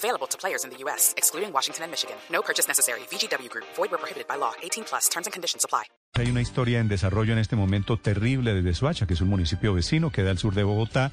Available to players in the U.S., excluding Washington and Michigan. No purchase necessary. VGW Group. Void where prohibited by law. 18 plus. Terms and conditions apply. Hay una historia en desarrollo en este momento terrible desde Soacha, que es un municipio vecino que da al sur de Bogotá.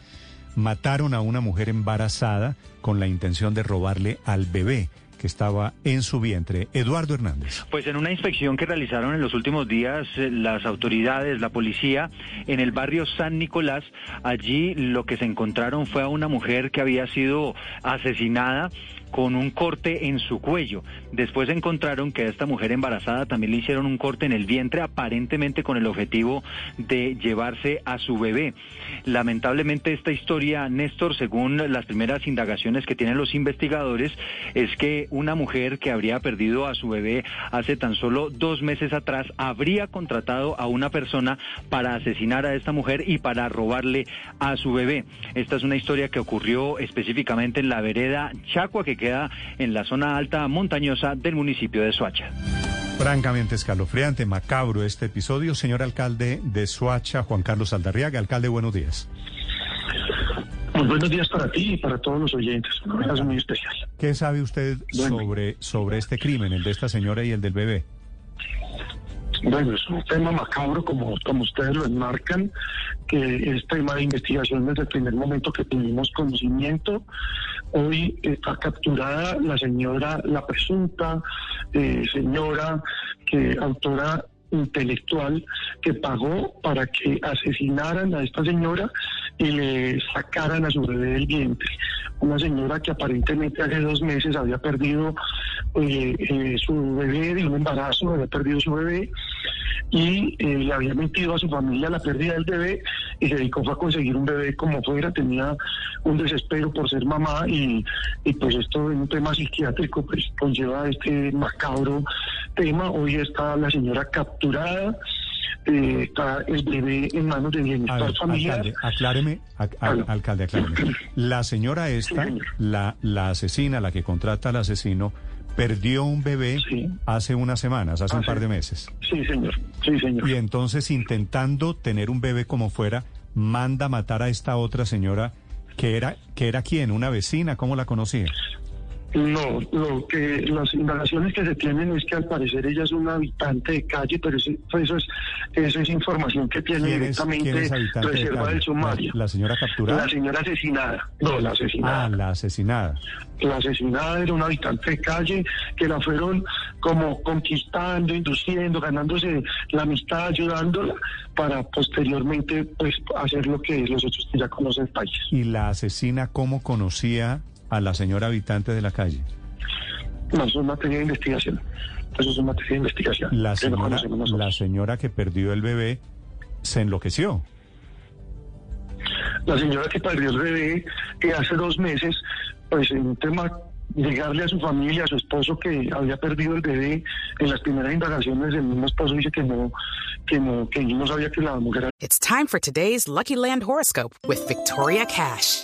Mataron a una mujer embarazada con la intención de robarle al bebé que estaba en su vientre. Eduardo Hernández. Pues en una inspección que realizaron en los últimos días eh, las autoridades, la policía, en el barrio San Nicolás, allí lo que se encontraron fue a una mujer que había sido asesinada con un corte en su cuello. Después encontraron que a esta mujer embarazada también le hicieron un corte en el vientre, aparentemente con el objetivo de llevarse a su bebé. Lamentablemente esta historia, Néstor, según las primeras indagaciones que tienen los investigadores, es que una mujer que habría perdido a su bebé hace tan solo dos meses atrás habría contratado a una persona para asesinar a esta mujer y para robarle a su bebé. Esta es una historia que ocurrió específicamente en la vereda Chacua, que queda en la zona alta montañosa del municipio de Soacha. Francamente escalofriante, macabro este episodio. Señor alcalde de Soacha, Juan Carlos Aldarriaga. Alcalde, buenos días. Buenos días para ti y para todos los oyentes. Un abrazo muy especial. ¿Qué sabe usted sobre, sobre este crimen, el de esta señora y el del bebé? Bueno, es un tema macabro, como, como ustedes lo enmarcan, que es tema de investigación desde el primer momento que tuvimos conocimiento. Hoy está capturada la señora, la presunta eh, señora que autora intelectual que pagó para que asesinaran a esta señora y le sacaran a su bebé del vientre. Una señora que aparentemente hace dos meses había perdido eh, eh, su bebé de un embarazo, había perdido su bebé y eh, le había mentido a su familia la pérdida del bebé y se dedicó a conseguir un bebé como fuera, tenía un desespero por ser mamá y, y pues esto en un tema psiquiátrico pues conlleva este macabro tema. Hoy está la señora capturada. Eh, está el bebé en manos de bienestar A ver, familiar. alcalde, acláreme, ac- al- alcalde, acláreme. La señora esta, señor. la, la asesina, la que contrata al asesino, perdió un bebé Sí. hace unas semanas, hace un par de meses. Sí, señor. Sí, señor. Y entonces, intentando tener un bebé como fuera, manda matar a esta otra señora que era, que era quién, una vecina, ¿cómo la conocía? No, lo que las indagaciones que se tienen es que al parecer ella es una habitante de calle, pero eso, eso es eso es información que tiene ¿Quién es, directamente quién es habitante de reserva del sumario. ¿La, la señora capturada? La señora asesinada. No, la asesinada. Ah, la asesinada. La asesinada era una habitante de calle que la fueron como conquistando, induciendo, ganándose la amistad, ayudándola para posteriormente pues hacer lo que los otros que ya conocen el país. ¿Y la asesina cómo conocía a la señora habitante de la calle? No, eso es materia de investigación. Eso es materia de investigación. La señora, la señora que perdió el bebé se enloqueció. La señora que perdió el bebé que hace dos meses, pues en un tema llegarle a su familia, a su esposo que había perdido el bebé, en las primeras indagaciones el mismo esposo dice que no, que no, que no sabía que la mujer It's time for today's Lucky Land horoscope with Victoria Cash.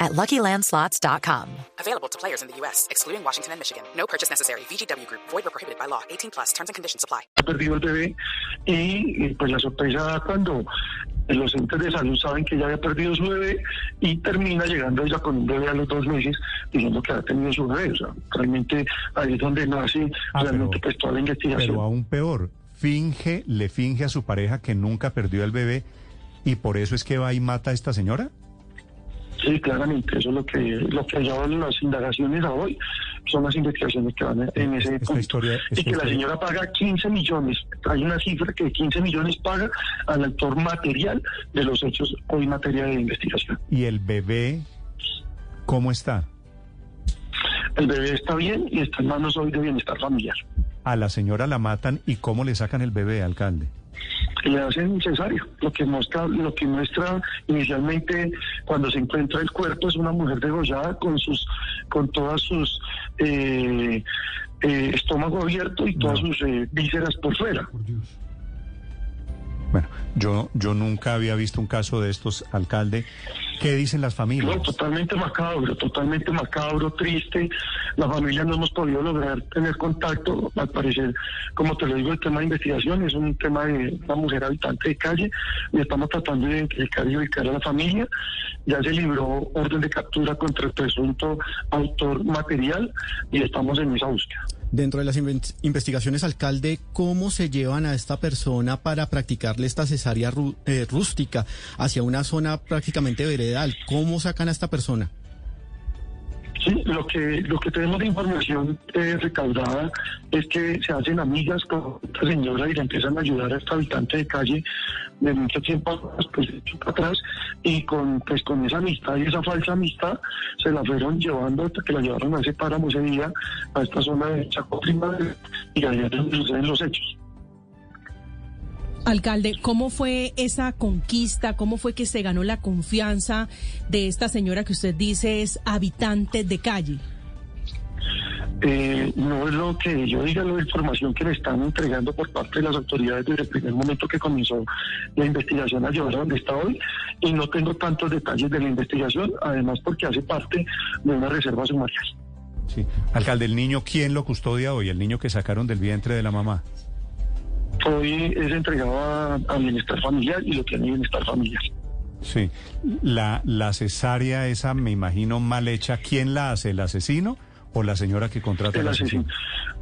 at LuckyLandSlots.com. Available to players in the U.S., excluding Washington and Michigan. No purchase necessary. VGW Group. Void where prohibited by law. 18 plus. Terms and conditions apply. ha perdido el bebé y, y, pues la sorpresa da cuando los entes de salud saben que ella había perdido su bebé y termina llegando ella con un bebé a los dos meses diciendo que ha tenido su bebé. O sea, realmente ahí es donde nace Ah, realmente pero- pues toda la investigación. Pero aún peor, finge, le finge a su pareja que nunca perdió el bebé y por eso es que va y mata a esta señora. Sí, claramente, eso es lo que lo que llevan las indagaciones a hoy, son las investigaciones que van en ese Esta punto. historia- y que la señora paga 15 millones, hay una cifra que 15 millones paga al autor material de los hechos hoy materia de investigación. ¿Y el bebé cómo está? El bebé está bien y está en manos hoy de bienestar familiar. A la señora la matan y cómo le sacan el bebé, alcalde. Le hacen cesárea. Lo que muestra, lo que muestra inicialmente cuando se encuentra el cuerpo es una mujer degollada con sus, con todas sus eh, eh, estómago abierto y todas sus eh, vísceras por fuera. Bueno, yo, yo nunca había visto un caso de estos, alcalde. ¿Qué dicen las familias? No, totalmente macabro, totalmente macabro, triste. La familia no hemos podido lograr tener contacto. Al parecer, como te lo digo, el tema de investigación es un tema de una mujer habitante de calle y estamos tratando de identificar y ubicar a la familia. Ya se libró orden de captura contra el presunto autor material y estamos en esa búsqueda. Dentro de las investigaciones, alcalde, ¿cómo se llevan a esta persona para practicarle esta cesárea eh, rústica hacia una zona prácticamente veredal? ¿Cómo sacan a esta persona? Sí, lo que, lo que tenemos de información eh, recaudada es que se hacen amigas con esta señora y le empiezan a ayudar a esta habitante de calle de mucho tiempo pues, atrás y con pues con esa amistad y esa falsa amistad se la fueron llevando hasta que la llevaron a ese páramo ese día a esta zona de Chaco y allá suceden los hechos. Alcalde, ¿cómo fue esa conquista? ¿Cómo fue que se ganó la confianza de esta señora que usted dice es habitante de calle? Eh, no es lo que yo diga, la información que le están entregando por parte de las autoridades desde el primer momento que comenzó la investigación a llevar a donde está hoy. Y no tengo tantos detalles de la investigación, además porque hace parte de una reserva sumarial. Sí. Alcalde, ¿el niño quién lo custodia hoy? ¿El niño que sacaron del vientre de la mamá? Hoy es entregado a, bienestar familiar y lo tiene bienestar familiar. Sí, la, la cesárea esa, me imagino, mal hecha, ¿quién la hace? ¿El asesino o la señora que contrata el asesino?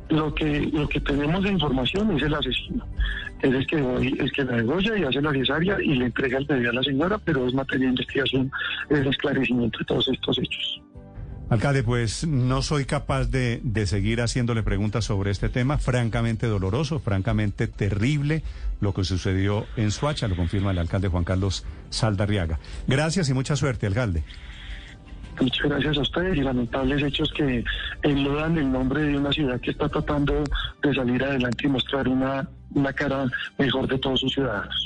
Lo que, lo que tenemos de información es el asesino. Es el que, es que la degolla y hace la cesárea y le entrega el bebé a la señora, pero es materia de investigación, el esclarecimiento de todos estos hechos. Alcalde, pues no soy capaz de, de, seguir haciéndole preguntas sobre este tema, francamente doloroso, francamente terrible lo que sucedió en Suacha, lo confirma el alcalde Juan Carlos Saldarriaga. Gracias y mucha suerte, alcalde. Muchas gracias a ustedes y lamentables hechos que enlodan el nombre de una ciudad que está tratando de salir adelante y mostrar una, una cara mejor de todos sus ciudadanos.